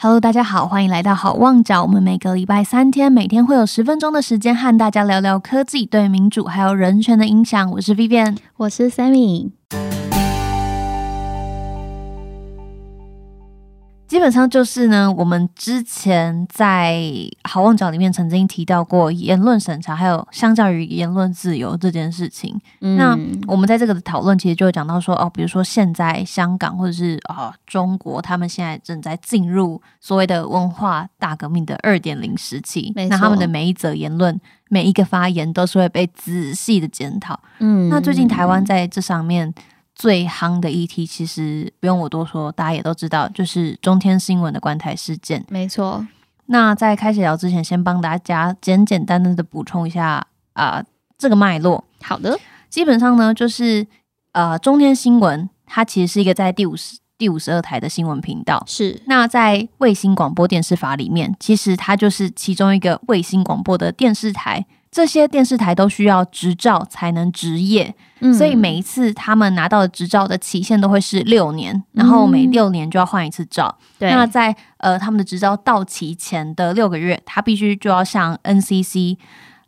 Hello，大家好，欢迎来到好望角。我们每个礼拜三天，每天会有十分钟的时间和大家聊聊科技对民主还有人权的影响。我是 Vivian，我是 Sammy。基本上就是呢，我们之前在好望角里面曾经提到过言论审查，还有相较于言论自由这件事情。那我们在这个的讨论，其实就会讲到说，哦，比如说现在香港或者是啊中国，他们现在正在进入所谓的文化大革命的二点零时期，那他们的每一则言论、每一个发言都是会被仔细的检讨。嗯，那最近台湾在这上面。最夯的议题，其实不用我多说，大家也都知道，就是中天新闻的关台事件。没错。那在开始聊之前，先帮大家简简单单的补充一下啊，这个脉络。好的。基本上呢，就是呃，中天新闻它其实是一个在第五十第五十二台的新闻频道。是。那在卫星广播电视法里面，其实它就是其中一个卫星广播的电视台。这些电视台都需要执照才能执业，所以每一次他们拿到的执照的期限都会是六年，然后每六年就要换一次照。那在呃他们的执照到期前的六个月，他必须就要向 NCC，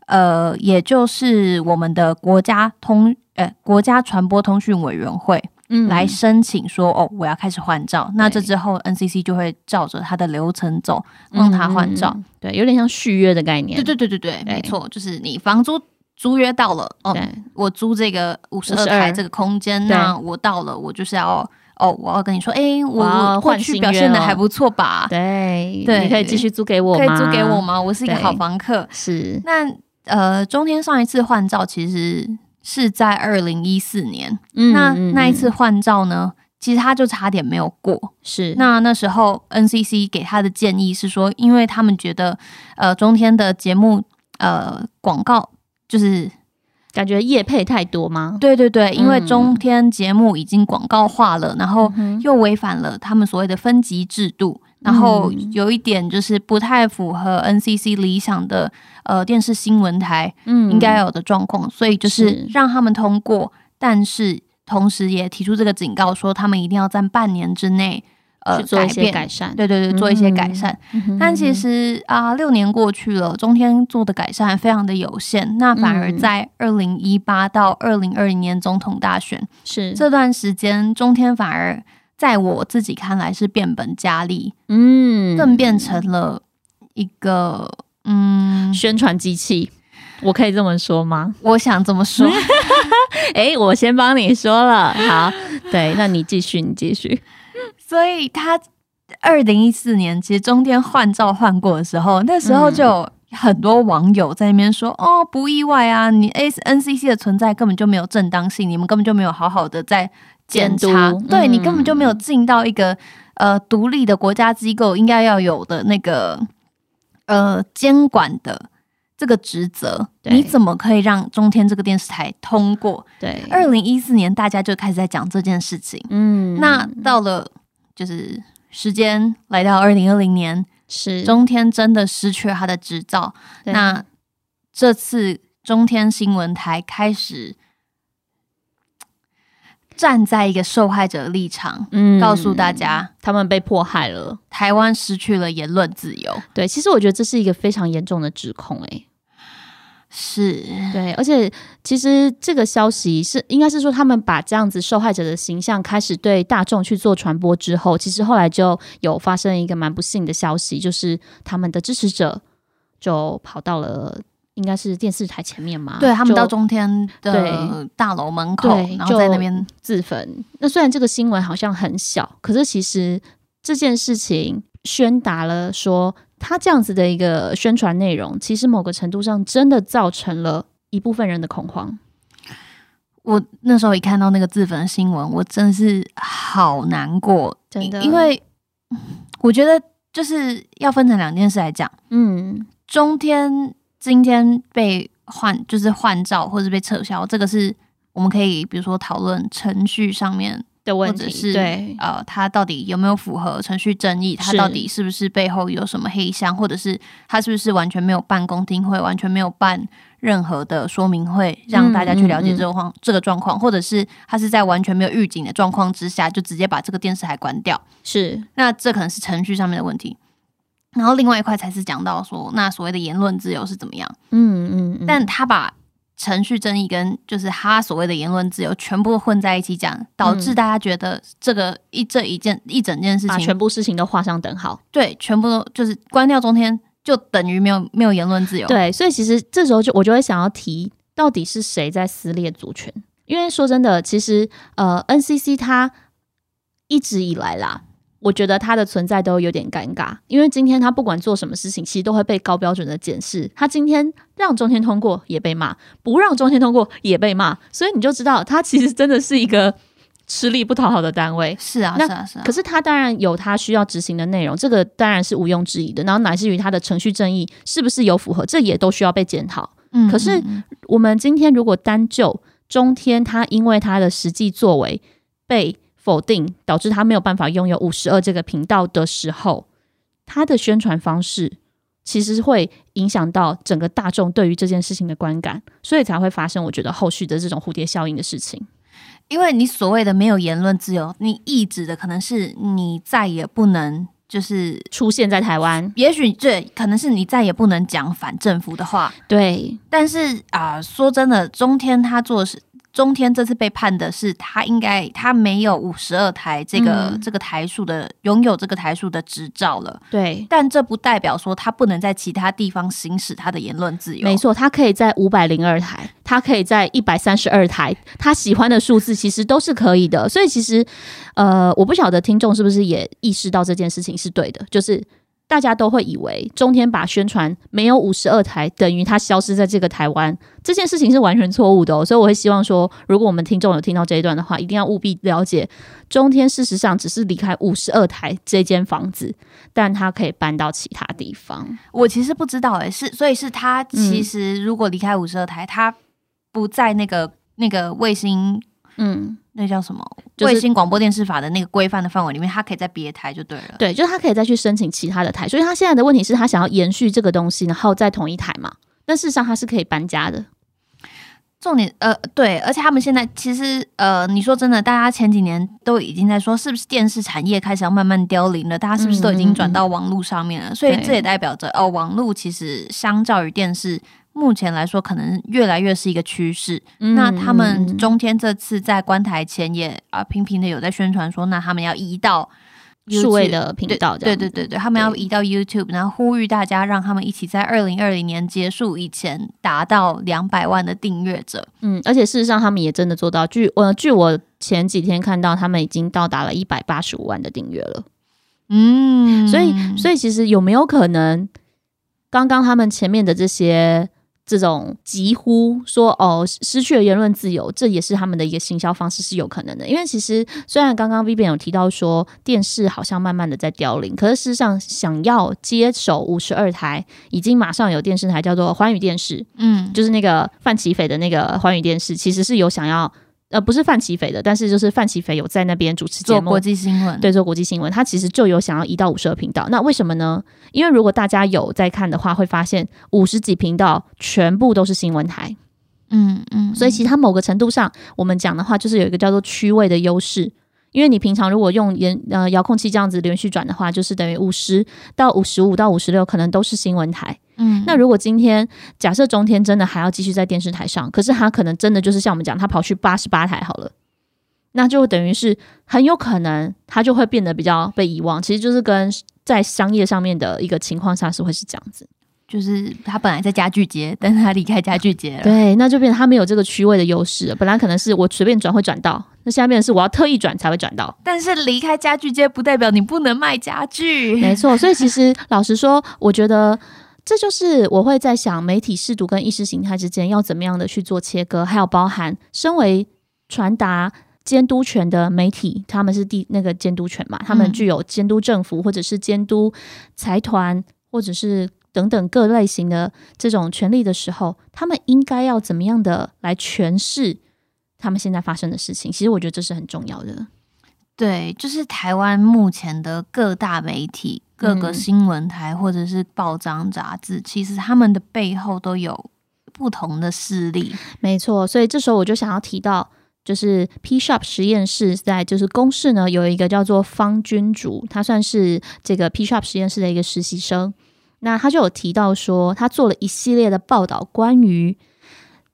呃，也就是我们的国家通呃国家传播通讯委员会。来申请说哦，我要开始换照。那这之后，NCC 就会照着它的流程走，帮他换照。对，有点像续约的概念。对对对对对，没错，就是你房租租约到了，哦，我租这个五十二台这个空间，那我到了，我就是要哦，我要跟你说，哎，我过去表现的还不错吧？对对，你可以继续租给我，可以租给我吗？我是一个好房客。是。那呃，中间上一次换照其实。是在二零一四年，那那一次换照呢，其实他就差点没有过。是那那时候 NCC 给他的建议是说，因为他们觉得呃中天的节目呃广告就是感觉业配太多吗？对对对，因为中天节目已经广告化了，然后又违反了他们所谓的分级制度。然后有一点就是不太符合 NCC 理想的呃电视新闻台应该有的状况，所以就是让他们通过，但是同时也提出这个警告，说他们一定要在半年之内呃做一些改善，对对对，做一些改善。但其实啊，六年过去了，中天做的改善非常的有限，那反而在二零一八到二零二零年总统大选是。这段时间，中天反而。在我自己看来是变本加厉，嗯，更变成了一个嗯宣传机器，我可以这么说吗？我想这么说，哎，我先帮你说了，好，对，那你继续，你继续。所以他二零一四年其实中间换照换过的时候，那时候就有很多网友在那边说，哦，不意外啊，你 S N C C 的存在根本就没有正当性，你们根本就没有好好的在。检查，对你根本就没有尽到一个呃独立的国家机构应该要有的那个呃监管的这个职责，你怎么可以让中天这个电视台通过？对，二零一四年大家就开始在讲这件事情，嗯，那到了就是时间来到二零二零年，是。中天真的失去了他的执照，那这次中天新闻台开始。站在一个受害者的立场，嗯，告诉大家他们被迫害了，台湾失去了言论自由。对，其实我觉得这是一个非常严重的指控，哎，是对，而且其实这个消息是应该是说，他们把这样子受害者的形象开始对大众去做传播之后，其实后来就有发生一个蛮不幸的消息，就是他们的支持者就跑到了。应该是电视台前面嘛？对他们到中天的大楼门口，然后在那边自焚。那虽然这个新闻好像很小，可是其实这件事情宣达了说，他这样子的一个宣传内容，其实某个程度上真的造成了一部分人的恐慌。我那时候一看到那个自焚的新闻，我真的是好难过，真的，因为我觉得就是要分成两件事来讲。嗯，中天。今天被换就是换照或者被撤销，这个是我们可以比如说讨论程序上面的问题，或者是对，呃，他到底有没有符合程序正义？他到底是不是背后有什么黑箱，或者是他是不是完全没有办公听会，完全没有办任何的说明会，让大家去了解这个况、这个状况，或者是他是在完全没有预警的状况之下，就直接把这个电视台关掉？是那这可能是程序上面的问题。然后另外一块才是讲到说，那所谓的言论自由是怎么样？嗯嗯嗯，但他把程序正义跟就是他所谓的言论自由全部混在一起讲，导致大家觉得这个一这一件一整件事情，把全部事情都画上等号。对全部都就是关掉中天，就等于没有没有言论自由。，对，所以其实这时候就我就会想要提，到底是谁在撕裂族权？因为说真的，其实呃，NCC 它一直以来啦，我觉得他的存在都有点尴尬，因为今天他不管做什么事情，其实都会被高标准的检视。他今天让中天通过也被骂，不让中天通过也被骂，所以你就知道，他其实真的是一个吃力不讨好的单位。是啊，那是啊，是啊。可是他当然有他需要执行的内容，这个当然是毋庸置疑的。然后乃至于他的程序正义是不是有符合，这也都需要被检讨。嗯可是我们今天如果单就中天，他因为他的实际作为被否定，导致他没有办法拥有五十二这个频道的时候，他的宣传方式其实会影响到整个大众对于这件事情的观感，所以才会发生我觉得后续的这种蝴蝶效应的事情。因为你所谓的没有言论自由，你意指的可能是你再也不能就是。出现在台湾，也许对，可能是你再也不能讲反政府的话，对，但是啊、说真的，中天他做的是中天这次被判的是他应该他没有五十二台这个、嗯这个台数的拥有这个台数的执照了，对，但这不代表说他不能在其他地方行使他的言论自由。没，错，他可以在五百零二台，他可以在一百三十二台，他喜欢的数字其实都是可以的。所以其实，呃，我不晓得听众是不是也意识到这件事情是对的，就是大家都会以为中天把宣传没有五十二台等于它消失在这个台湾这件事情是完全错误的哦。所以我会希望说，如果我们听众有听到这一段的话，一定要务必了解，中天事实上只是离开五十二台这间房子，但它可以搬到其他地方。我其实不知道哎、是所以是他其实如果离开五十二台，他不在那个那个卫星嗯。那叫什么就是卫星广播电视法的那个规范的范围里面，他可以在别台就对了。对，就是他可以再去申请其他的台，所以他现在的问题是他想要延续这个东西，然后在同一台嘛。但事实上他是可以搬家的，重点呃对，而且他们现在其实呃，你说真的，大家前几年都已经在说，是不是电视产业开始要慢慢凋零了？大家是不是都已经转到网络上面了？所以这也代表着哦，网络其实相较于电视。目前来说，可能越来越是一个趋势。那他们中天这次在关台前也啊、频频的有在宣传说，那他们要移到数位的频道对对对对，他们要移到 YouTube，然后呼吁大家让他们一起在二零二零年结束以前达到两百万的订阅者。嗯，而且事实上他们也真的做到，据呃据我前几天看到，他们已经到达了一百八十五万的订阅了。嗯所以，所以其实有没有可能，刚刚他们前面的这些这种疾呼说哦失去了言论自由，这也是他们的一个行销方式是有可能的。因为其实虽然刚刚 Vivian 有提到说电视好像慢慢的在凋零，可是事实上想要接手五十二台，已经马上有电视台叫做寰宇电视，嗯，就是那个范奇斐的那个寰宇电视，其实是有想要。呃，不是范奇斐的，但是就是范奇斐有在那边主持节目，做国际新闻，对，做国际新闻，他其实就有想要移到五十二频道。那为什么呢？因为如果大家有在看的话，会发现五十几频道全部都是新闻台，嗯嗯，所以其实它某个程度上，我们讲的话就是有一个叫做区位的优势。因为你平常如果用延呃遥控器这样子连续转的话，就是等于五十到五十五到五十六，可能都是新闻台。嗯，那如果今天假设中天真的还要继续在电视台上，可是他可能真的就是像我们讲，他跑去八十八台好了，那就等于是很有可能他就会变得比较被遗忘。其实就是跟在商业上面的一个情况下是会是这样子。就是他本来在家具街，但是他离开家具街了。对，那就变成他没有这个区位的优势了。本来可能是我随便转会转到，那现在变成是我要特意转才会转到。但是离开家具街不代表你不能卖家具。没错，所以其实老实说，我觉得这就是我会在想，媒体试读跟意识形态之间要怎么样的去做切割，还有包含身为传达。监督权的媒体，他们是第那个监督权嘛？他们嗯具有监督政府，或者是监督财团，或者是等等各类型的这种权利的时候，他们应该要怎么样的来诠释他们现在发生的事情？其实我觉得这是很重要的。对，就是台湾目前的各大媒体、各个新闻台或者是报章杂志，其实他们的背后都有不同的势力。没错，所以这时候我就想要提到。就是 P Shop 实验室在就是公示呢，有一个叫做方君竹，他算是这个 P Shop 实验室的一个实习生。那他就有提到说，他做了一系列的报道，关于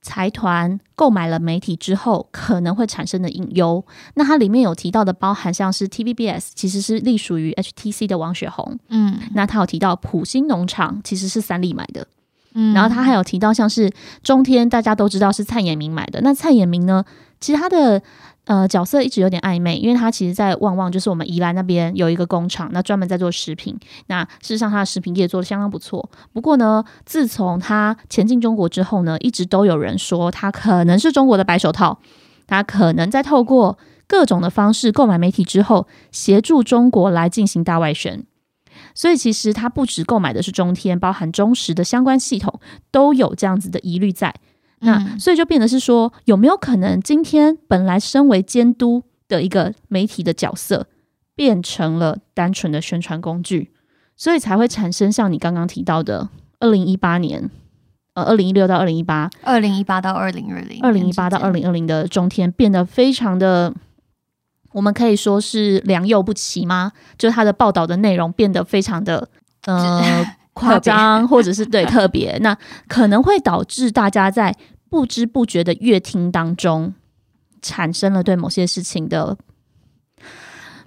财团购买了媒体之后可能会产生的隐忧。那它里面有提到的，包含像是 TVBS 其实是隶属于 HTC 的王雪红，嗯，那他有提到普兴农场其实是三立买的，嗯，然后他还有提到像是中天，大家都知道是蔡衍明买的，那蔡衍明呢？其实他的呃角色一直有点暧昧，因为他其实，在旺旺就是我们宜兰那边有一个工厂，那专门在做食品。那事实上，他的食品业做的相当不错。不过呢，自从他前进中国之后呢，一直都有人说他可能是中国的白手套，他可能在透过各种的方式购买媒体之后，协助中国来进行大外宣。所以其实他不止购买的是中天，包含中实的相关系统，都有这样子的疑虑在。那所以就变得是说，有没有可能今天本来身为监督的一个媒体的角色，变成了单纯的宣传工具，所以才会产生像你刚刚提到的，二零一八年，呃，二零一六到二零一八，二零一八到二零二零，二零一八到二零二零的中天变得非常的，我们可以说是良莠不齐吗？就他的报道的内容变得非常的，呃。夸张，或者是对 特别，那可能会导致大家在不知不觉的乐听当中，产生了对某些事情的，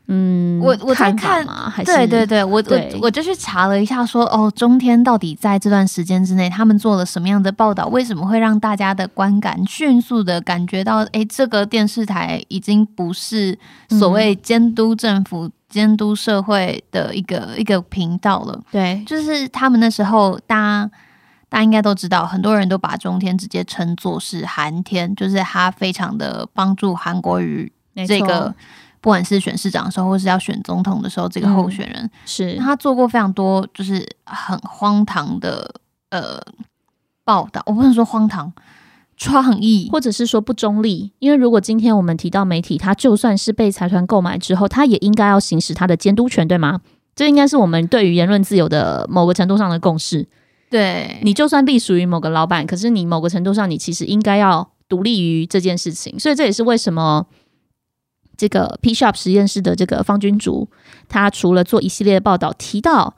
嗯，我我在看嘛，还是对对对，我我我就去查了一下，说哦，中天到底在这段时间之内，他们做了什么样的报道？为什么会让大家的观感迅速的感觉到，哎，这个电视台已经不是所谓监督政府。监督社会的一个一个频道了，对，就是他们那时候，大家大家应该都知道，很多人都把中天直接称作是韩天，就是他非常的帮助韩国瑜这个，不管是选市长的时候，或是要选总统的时候，这个候选人。是。他做过非常多，就是很荒唐的呃报道，我不能说荒唐。创意，或者是说不中立，因为如果今天我们提到媒体，它就算是被财团购买之后，它也应该要行使它的监督权，对吗？这应该是我们对于言论自由的某个程度上的共识。对你就算隶属于某个老板，可是你某个程度上，你其实应该要独立于这件事情。所以这也是为什么这个 P Shop 实验室的这个方君竹，他除了做一系列的报道，提到。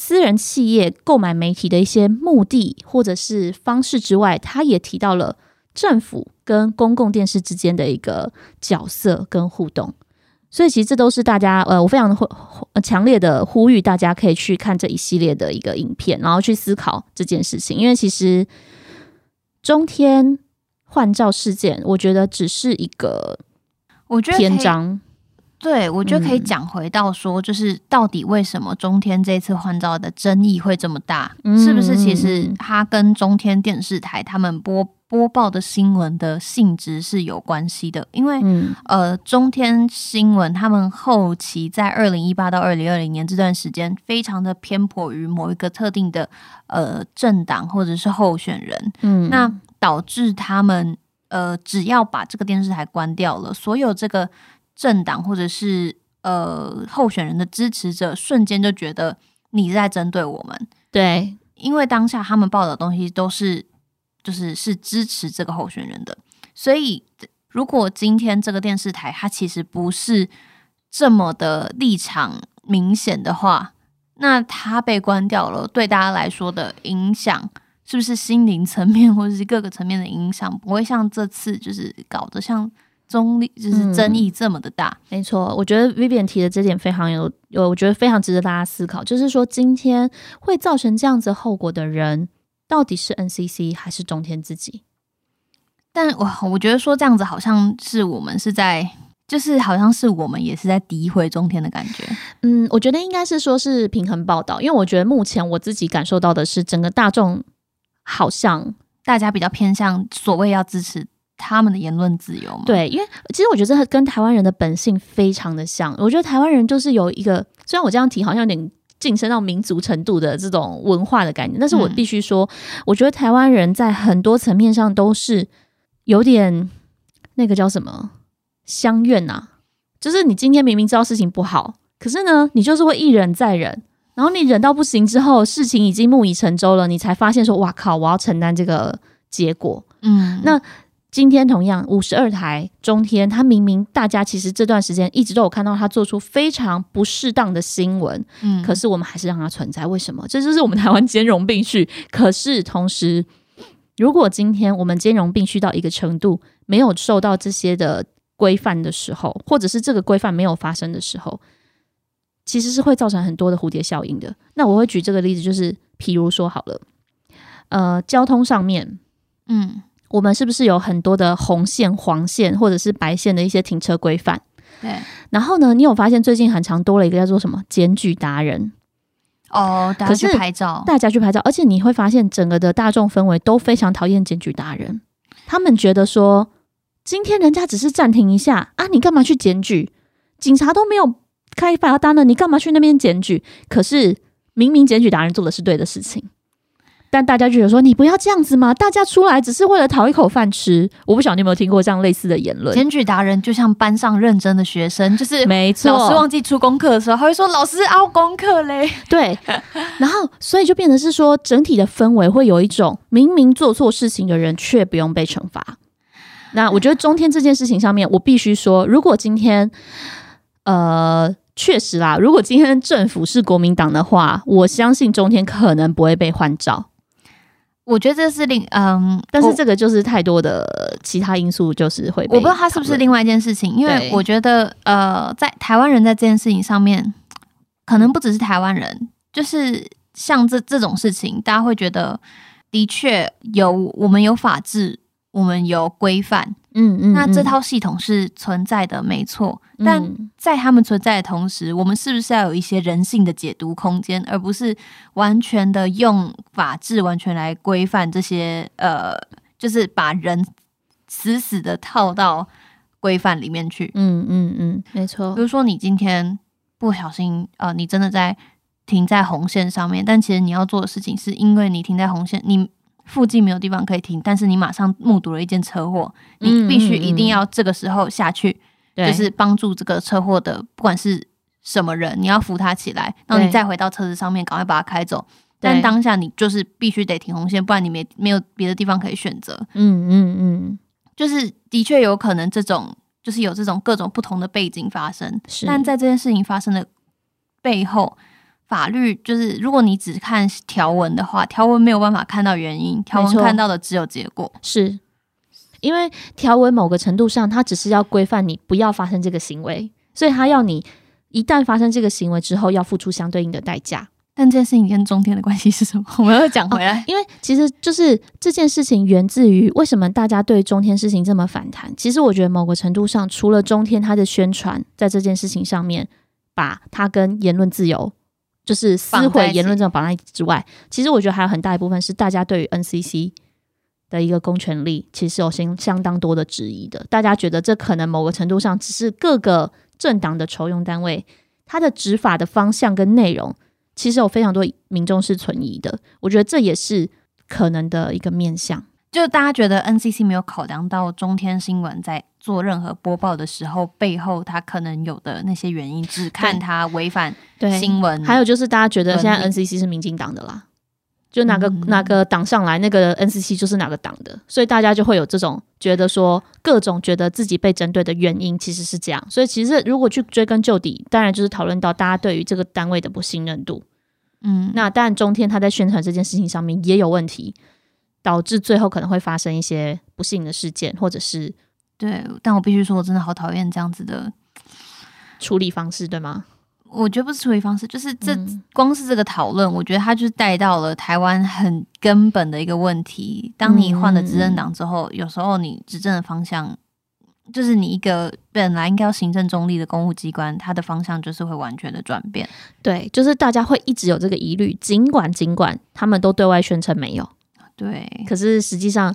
私人企业购买媒体的一些目的或者是方式之外，他也提到了政府跟公共电视之间的一个角色跟互动。所以其实这都是大家呃，我非常的强烈的呼吁大家可以去看这一系列的一个影片，然后去思考这件事情。因为其实中天换照事件，我觉得只是一个我觉得篇章。对，我觉得可以讲回到说，就是到底为什么中天这次换照的争议会这么大？是不是其实它跟中天电视台他们播播报的新闻的性质是有关系的？因为呃，中天新闻他们后期在二零一八到二零二零年这段时间，非常的偏颇于某一个特定的呃政党或者是候选人，嗯，那导致他们呃只要把这个电视台关掉了，所有这个。政党或者是呃候选人的支持者，瞬间就觉得你在针对我们。对，因为当下他们报的东西都是就是是支持这个候选人的，所以如果今天这个电视台它其实不是这么的立场明显的话，那它被关掉了，对大家来说的影响是不是心灵层面或者是各个层面的影响，不会像这次就是搞得像。中立就是争议这么的大，没错。我觉得 Vivian 提的这点非常有有，我觉得非常值得大家思考。就是说，今天会造成这样子后果的人，到底是 NCC 还是中天自己？但我我觉得说这样子，好像是我们是在，就是好像是我们也是在诋毁中天的感觉。嗯，我觉得应该是说是平衡报道，因为我觉得目前我自己感受到的是，整个大众好像大家比较偏向所谓要支持。他们的言论自由吗？对，因为其实我觉得跟台湾人的本性非常的像。我觉得台湾人就是有一个，虽然我这样提好像有点晋升到民族程度的这种文化的概念，但是我必须说，我觉得台湾人在很多层面上都是有点那个叫什么相怨呐，就是你今天明明知道事情不好，可是呢，你就是会一忍再忍，然后你忍到不行之后，事情已经木已成舟了，你才发现说，哇靠，我要承担这个结果。嗯，那今天同样五十二台中天，他明明大家其实这段时间一直都有看到他做出非常不适当的新闻，嗯可是我们还是让它存在，为什么？这就是我们台湾兼容并蓄。可是同时，如果今天我们兼容并蓄到一个程度，没有受到这些的规范的时候，或者是这个规范没有发生的时候，其实是会造成很多的蝴蝶效应的。那我会举这个例子，就是譬如说好了，呃，交通上面，嗯，我们是不是有很多的红线、黄线或者是白线的一些停车规范？对，然后呢，你有发现最近很常多了一个叫做什么检举达人？哦，大家去拍照，大家去拍照，而且你会发现整个的大众氛围都非常讨厌检举达人。他们觉得说，今天人家只是暂停一下啊，你干嘛去检举？警察都没有开罚单了，你干嘛去那边检举？可是明明检举达人做的是对的事情，但大家就觉得说，你不要这样子嘛，大家出来只是为了讨一口饭吃。我不晓得你有没有听过这样类似的言论？检举达人就像班上认真的学生，就是没错，老师忘记出功课的时候，他会说老师凹功课嘞。对，然后所以就变成是说，整体的氛围会有一种明明做错事情的人却不用被惩罚。那我觉得中天这件事情上面，我必须说，如果今天，呃，确实啦，如果今天政府是国民党的话，我相信中天可能不会被换照。我觉得这是另嗯，但是我这个就是太多的其他因素，就是会我不知道他是不是另外一件事情，因为我觉得呃，在台湾人在这件事情上面，可能不只是台湾人，就是像这这种事情，大家会觉得的确有我们有法治，我们有规范，嗯嗯，那这嗯套系统是存在的，没错。但嗯在他们存在的同时，我们是不是要有一些人性的解读空间，而不是完全的用法治完全来规范这些呃，就是把人死死的套到规范里面去。嗯嗯嗯，没错比，如说，你今天不小心呃，你真的在停在红线上面，但其实你要做的事情是因为你停在红线，你附近没有地方可以停，但是你马上目睹了一件车祸，你嗯必须嗯一定要这个时候下去。对就是帮助这个车祸的，不管是什么人，你要扶他起来，然后你再回到车子上面，赶快把他开走。但当下你就是必须得停红线，不然你没没有别的地方可以选择。嗯嗯嗯，就是的确有可能这种，就是有这种各种不同的背景发生。但在这件事情发生的背后，法律就是如果你只看条文的话，条文没有办法看到原因，条文看到的只有结果。是因为条文某个程度上，它只是要规范你不要发生这个行为，所以它要你一旦发生这个行为之后，要付出相对应的代价。但这件事情跟中天的关系是什么？我们要讲回来。因为其实就是这件事情源自于为什么大家对中天事情这么反弹。其实我觉得某个程度上，除了中天它的宣传在这件事情上面，把它跟言论自由。就是撕毁言论这种绑在之外，其实我觉得还有很大一部分是大家对于 NCC 的一个公权力，其实有相相当多的质疑的。大家觉得这可能某个程度上只是各个政党的筹用单位，它的执法的方向跟内容，其实有非常多民众是存疑的。我觉得这也是可能的一个面向。就大家觉得 NCC 没有考量到中天新闻在做任何播报的时候，背后它可能有的那些原因，只看它违反对新闻。还有就是大家觉得现在 NCC 是民进党的啦，就哪个、嗯哪个党上来，那个 NCC 就是哪个党的，所以大家就会有这种觉得说各种觉得自己被针对的原因其实是这样。所以其实如果去追根究底，当然就是讨论到大家对于这个单位的不信任度。嗯，那当然中天他在宣传这件事情上面也有问题，导致最后可能会发生一些不幸的事件，或者是对，但我必须说，我真的好讨厌这样子的。处理方式，对吗？我觉得不是处理方式，就是这、嗯光是这个讨论，我觉得它就是带到了台湾很根本的一个问题。当你换了执政党之后，有时候你执政的方向，就是你一个本来应该要行政中立的公务机关，它的方向就是会完全的转变。对，就是大家会一直有这个疑虑，尽管尽管他们都对外宣称没有。对，可是实际上，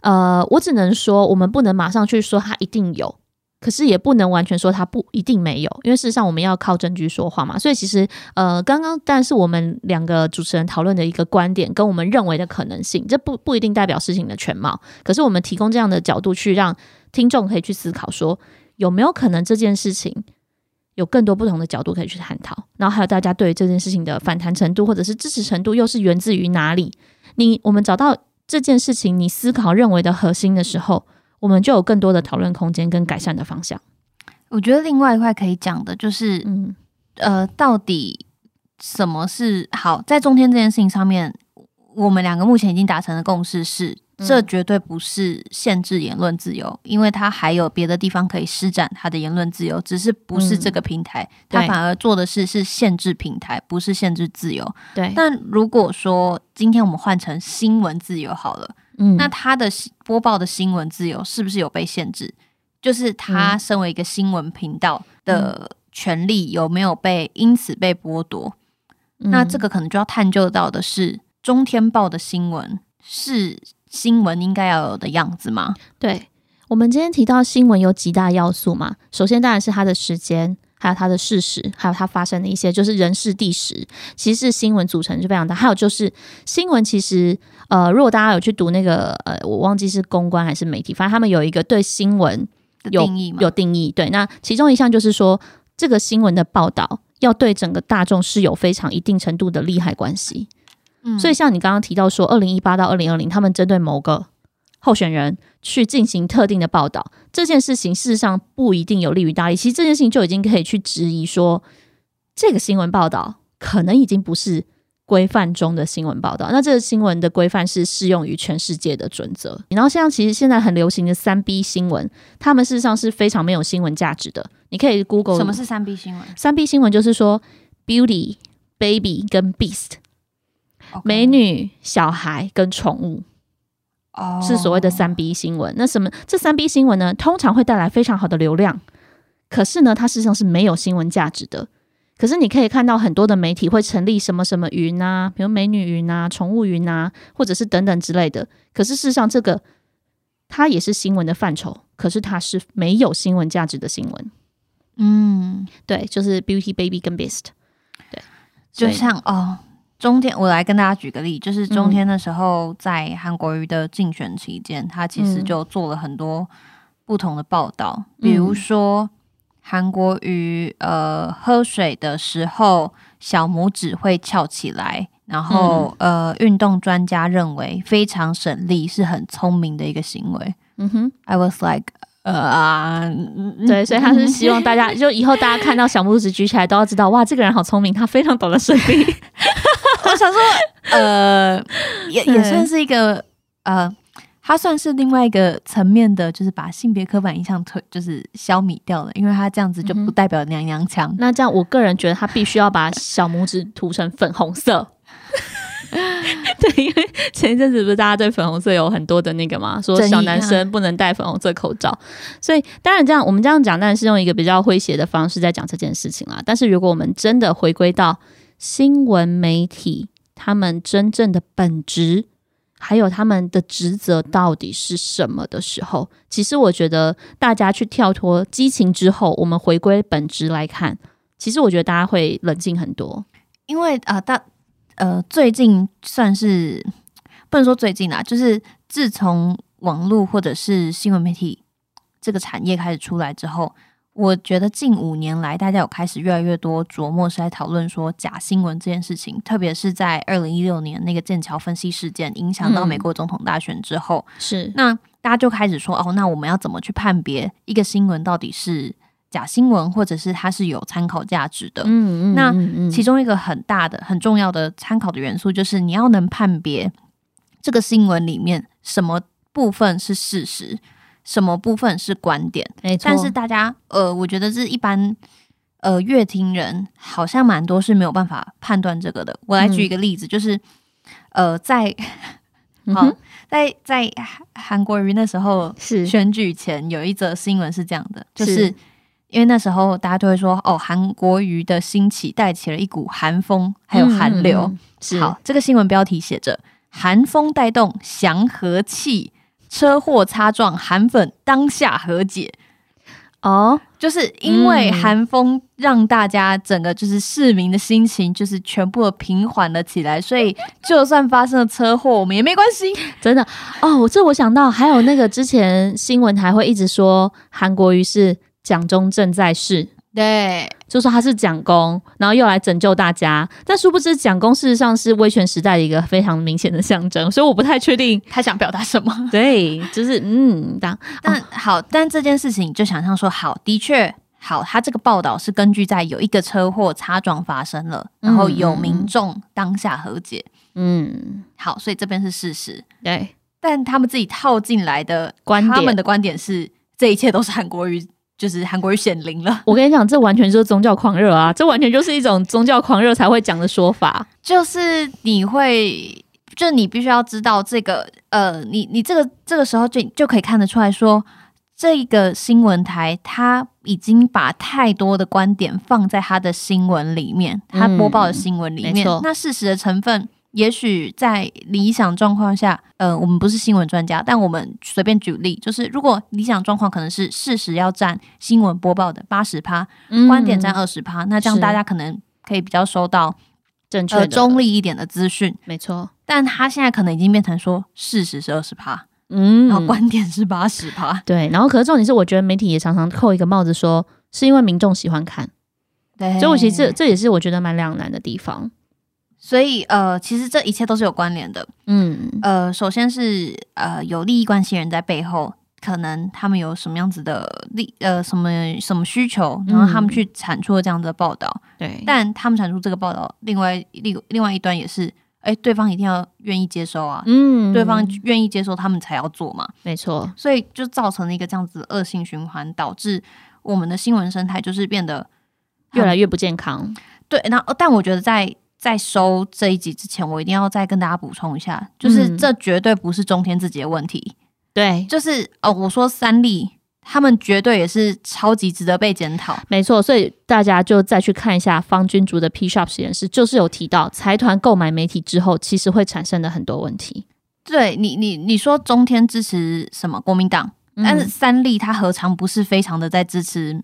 呃，我只能说，我们不能马上去说它一定有，可是也不能完全说它不一定没有，因为事实上我们要靠证据说话嘛。所以其实，呃，刚刚但是我们两个主持人讨论的一个观点，跟我们认为的可能性，这不不一定代表事情的全貌。可是我们提供这样的角度去让听众可以去思考说，有没有可能这件事情有更多不同的角度可以去探讨？然后还有大家对于这件事情的反弹程度或者是支持程度，又是源自于哪里？你我们找到这件事情你思考认为的核心的时候，我们就有更多的讨论空间跟改善的方向。我觉得另外一块可以讲的就是，嗯，呃，到底什么是好？在中间这件事情上面，我们两个目前已经达成的共识是。这绝对不是限制言论自由，因为他还有别的地方可以施展他的言论自由，只是不是这个平台，他反而做的是是限制平台，不是限制自由。对。但如果说今天我们换成新闻自由好了，嗯，那他的播报的新闻自由是不是有被限制？就是他身为一个新闻频道的权利有没有被因此被剥夺？那这个可能就要探究到的是中天报的新闻是。新闻应该要有的样子吗？对，我们今天提到新闻有几大要素嘛？首先当然是它的时间，还有它的事实，还有它发生的一些就是人事地时，其实是新闻组成就非常大。还有就是新闻其实呃，如果大家有去读那个呃，我忘记是公关还是媒体，反正他们有一个对新闻有定义，有定义。对，那其中一项就是说，这个新闻的报道要对整个大众是有非常一定程度的利害关系。所以，像你刚刚提到说，二零一八到二零二零，他们针对某个候选人去进行特定的报道，这件事情事实上不一定有利于大利。其实这件事情就已经可以去质疑说，这个新闻报道可能已经不是规范中的新闻报道。那这个新闻的规范是适用于全世界的准则。然后，像其实现在很流行的三 B 新闻，他们事实上是非常没有新闻价值的。你可以 Google 什么是三 B 新闻？三 B 新闻就是说，Beauty、Baby 跟 Beast。美女、小孩跟宠物，哦，是所谓的三 B 新闻。那什么？这三 B 新闻呢？通常会带来非常好的流量，可是呢，它事实上是没有新闻价值的。可是你可以看到很多的媒体会成立什么什么云啊，比如美女云啊、宠物云啊，或者是等等之类的。可是事实上，这个它也是新闻的范畴，可是它是没有新闻价值的新闻。嗯，对，就是 Beauty Baby 跟 Beast，对，就像哦。中天，我来跟大家举个例，就是中天的时候，在韩国瑜的竞选期间，他其实就做了很多不同的报道，比如说韩国瑜呃喝水的时候小拇指会翘起来，然后呃运动专家认为非常省力，是很聪明的一个行为。嗯哼，I was like，呃啊，对，所以他是希望大家 就以后大家看到小拇指举起来都要知道，哇，这个人好聪明，他非常懂得省力。我想说，呃，也也算是一个，呃，他算是另外一个层面的，就是把性别刻板印象推，就是消弭掉了，因为他这样子就不代表娘娘腔。那这样，我个人觉得他必须要把小拇指涂成粉红色。对，因为前一阵子不是大家对粉红色有很多的那个嘛，说小男生不能戴粉红色口罩，所以当然这样，我们这样讲当然是用一个比较诙谐的方式在讲这件事情啦。但是如果我们真的回归到，新闻媒体他们真正的本质，还有他们的职责到底是什么的时候，其实我觉得大家去跳脱激情之后，我们回归本质来看，其实我觉得大家会冷静很多。因为啊，大呃，最近算是不能说最近啦，就是自从网络或者是新闻媒体这个产业开始出来之后。我觉得近五年来，大家有开始越来越多琢磨是在讨论说假新闻这件事情，特别是在二零一六年那个剑桥分析事件影响到美国总统大选之后，是那大家就开始说哦，那我们要怎么去判别一个新闻到底是假新闻，或者是它是有参考价值的？嗯嗯，那其中一个很大的、很重要的参考的元素就是你要能判别这个新闻里面什么部分是事实。什么部分是观点？没错，但是大家呃，我觉得是一般呃，乐听人好像蛮多是没有办法判断这个的。我来举一个例子，就是呃，在好在在韩国瑜那时候是选举前有一则新闻是这样的，就是因为那时候大家都会说哦，韩国瑜的兴起带起了一股寒风，还有寒流。好，这个新闻标题写着“寒风带动祥和气”。车祸擦撞，韩粉当下和解。哦，就是因为韩风让大家整个就是市民的心情就是全部的平缓了起来，所以就算发生了车祸，我们也没关系。真的哦，这我想到还有那个之前新闻还会一直说韩国瑜是蒋中正在世，对，就说他是蒋公，然后又来拯救大家，但殊不知蒋公事实上是威权时代的一个非常明显的象征，所以我不太确定 他想表达什么。对，就是嗯，当。但好，但这件事情就想象说，好，的确好，他这个报道是根据在有一个车祸擦撞发生了，然后有民众当下和解，嗯，好，所以这边是事实。对，但他们自己套进来的观点。他们的观点是，这一切都是韩国瑜，就是韩国瑜显灵了。我跟你讲，这完全就是宗教狂热啊，这完全就是一种宗教狂热才会讲的说法。就是你会，就你必须要知道这个，呃，你你这个这个时候就就可以看得出来说，这个新闻台他已经把太多的观点放在他的新闻里面，他播报的新闻里面。那事实的成分，也许在理想状况下，呃，我们不是新闻专家，但我们随便举例，就是如果理想状况可能是事实要占新闻播报的八十趴，观点占二十趴，那这样大家可能可以比较收到正确的。呃中立一点的资讯。没错，但他现在可能已经变成说事实是二十趴，嗯，然后观点是八十趴。对，然后可是重点是，我觉得媒体也常常扣一个帽子说，是因为民众喜欢看，对。所以我其实这这也是我觉得蛮两难的地方。所以呃，其实这一切都是有关联的。嗯，呃，首先是呃有利益关系人在背后，可能他们有什么样子的利呃什么什么需求，然后他们去产出了这样子的报道。对，但他们产出这个报道，另外另另外一端也是，哎，对方一定要愿意接收啊。嗯对方愿意接收，他们才要做嘛。没错，所以就造成了一个这样子的恶性循环，导致我们的新闻生态就是变得越来越不健康。对。那但我觉得在在收这一集之前，我一定要再跟大家补充一下，就是嗯这绝对不是中天自己的问题，对，就是哦，我说三立他们绝对也是超级值得被检讨。没错，所以大家就再去看一下方君竹的 P Shop 实验室，就是有提到财团购买媒体之后，其实会产生的很多问题。对你，你你说中天支持什么国民党，但是嗯三立他何尝不是非常的在支持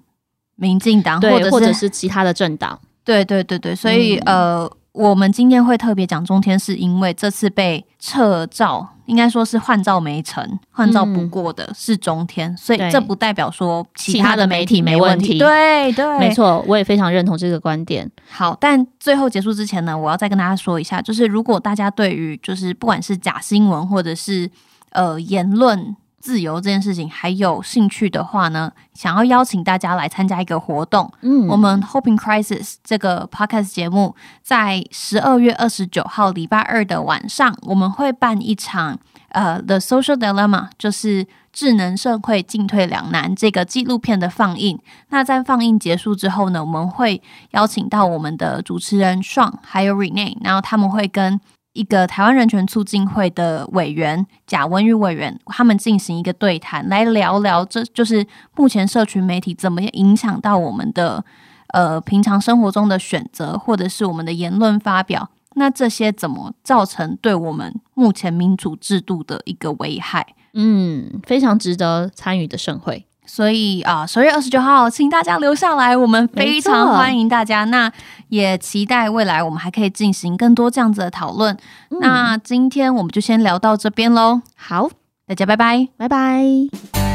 民进党，或，者或者是其他的政党，对对对对，所以、嗯呃，我们今天会特别讲中天，是因为这次被撤照，应该说是换照没成，换照不过的是中天，所以这不代表说其他的媒体没没问题题。对对，没。错，我也非常认同这个观点。好，但最后结束之前呢，我要再跟大家说一下，就是如果大家对于就是不管是假新闻或者是呃言论自由这件事情还有兴趣的话呢，想要邀请大家来参加一个活动，嗯我们 Hoping Crisis 这个 podcast 节目在十二月二十九号礼拜二的晚上，我们会办一场呃 The Social Dilemma，就是智能社会进退两难这个纪录片的放映。那在放映结束之后呢，我们会邀请到我们的主持人 Sean 还有 Rene，然后他们会跟一个台湾人权促进会的委员贾文宇委员，他们进行一个对谈，来聊聊这就是目前社群媒体怎么样影响到我们的呃平常生活中的选择，或者是我们的言论发表。那这些怎么造成对我们目前民主制度的一个危害？嗯，非常值得参与的盛会。所以啊，十、月二十九号，请大家留下来，我们非常欢迎大家。那也期待未来我们还可以进行更多这样子的讨论。那今天我们就先聊到这边喽，好，大家拜拜。拜拜。